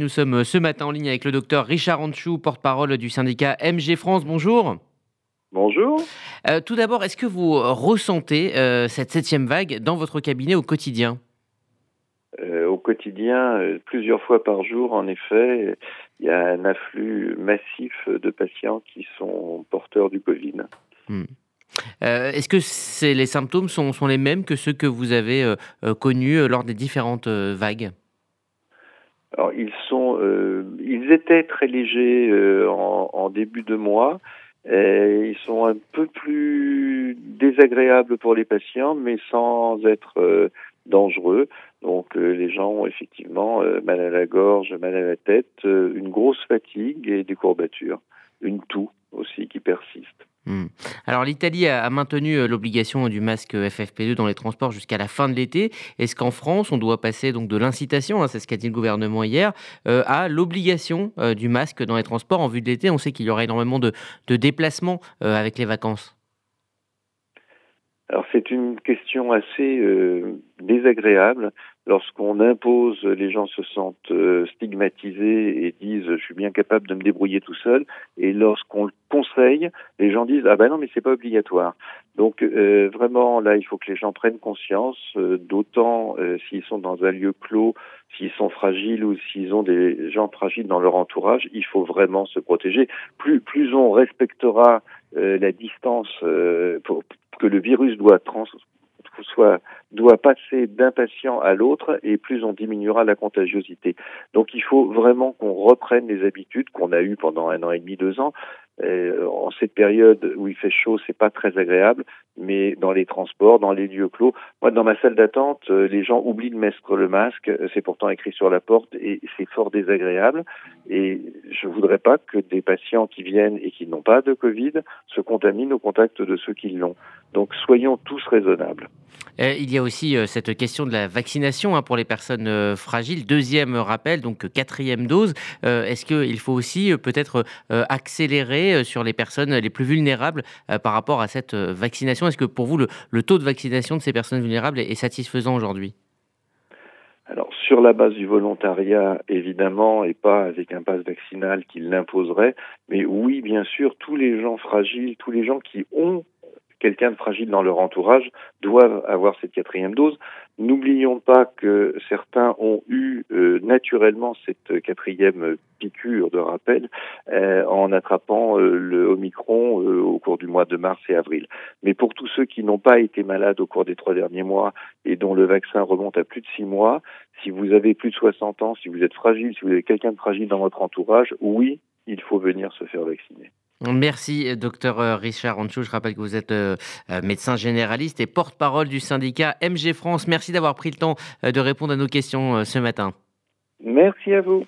Nous sommes ce matin en ligne avec le docteur Richard Anchou, porte-parole du syndicat MG France. Bonjour. Bonjour. Euh, tout d'abord, est-ce que vous ressentez euh, cette septième vague dans votre cabinet au quotidien? Euh, Au quotidien, plusieurs fois par jour, en effet, il y a un afflux massif de patients qui sont porteurs du Covid. Hmm. Est-ce que les symptômes sont, sont, les mêmes que ceux que vous avez connus lors des différentes vagues? Alors, ils sont, euh, ils étaient très légers euh, en, en, début de mois. Ils sont un peu plus désagréables pour les patients, mais sans être euh, dangereux. Donc, les gens ont effectivement mal à la gorge, mal à la tête, une grosse fatigue et des courbatures, une toux Hmm. Alors l'Italie a maintenu euh, l'obligation du masque FFP2 dans les transports jusqu'à la fin de l'été. Est-ce qu'en France, on doit passer donc de l'incitation, hein, c'est ce qu'a dit le gouvernement hier, euh, à l'obligation euh, du masque dans les transports en vue de l'été? On sait qu'il y aura énormément de, déplacements avec les vacances. Alors c'est une question assez désagréable lorsqu'on impose, les gens se sentent euh, stigmatisés et disent je suis bien capable de me débrouiller tout seul. Et lorsqu'on le conseille, les gens disent ah ben non mais c'est pas obligatoire. Donc euh, vraiment là il faut que les gens prennent conscience, euh, d'autant s'ils sont dans un lieu clos, s'ils sont fragiles ou s'ils ont des gens fragiles dans leur entourage, il faut vraiment se protéger. Plus plus on respectera la distance pour, que le virus doit trans doit passer d'un patient à l'autre et plus on diminuera la contagiosité. Donc il faut vraiment qu'on reprenne les habitudes qu'on a eues pendant un an et demi, deux ans. Euh, en cette période où il fait chaud, c'est pas très agréable, mais dans les transports, dans les lieux clos, moi dans ma salle d'attente, euh, les gens oublient de mettre le masque, c'est pourtant écrit sur la porte et c'est fort désagréable. Et je voudrais pas que des patients qui viennent et qui n'ont pas de Covid se contaminent au contact de ceux qui l'ont. Donc soyons tous raisonnables. Euh, il y a aussi euh, cette question de la vaccination hein, pour les personnes euh, fragiles. Deuxième rappel, donc quatrième dose. Est-ce qu'il faut aussi peut-être accélérer sur les personnes les plus vulnérables par rapport à cette vaccination. Est-ce que pour vous, le, taux de vaccination de ces personnes vulnérables est, satisfaisant aujourd'hui? Alors sur la base du volontariat, évidemment, et pas avec un pass vaccinal qui l'imposerait, mais oui, bien sûr, tous les gens fragiles, tous les gens qui ont quelqu'un de fragile dans leur entourage doivent avoir cette quatrième dose. N'oublions pas que certains ont eu euh, naturellement cette quatrième piqûre de rappel euh, en attrapant euh, le Omicron au cours du mois de mars et avril. Mais pour tous ceux qui n'ont pas été malades au cours des trois derniers mois et dont le vaccin remonte à plus de six mois, si vous avez plus de 60 ans, si vous êtes fragile, si vous avez quelqu'un de fragile dans votre entourage, oui, il faut venir se faire vacciner. Merci, docteur euh, Richard Anchou. Je rappelle que vous êtes euh, euh, médecin généraliste et porte-parole du syndicat MG France. Merci d'avoir pris le temps de répondre à nos questions ce matin. Merci à vous.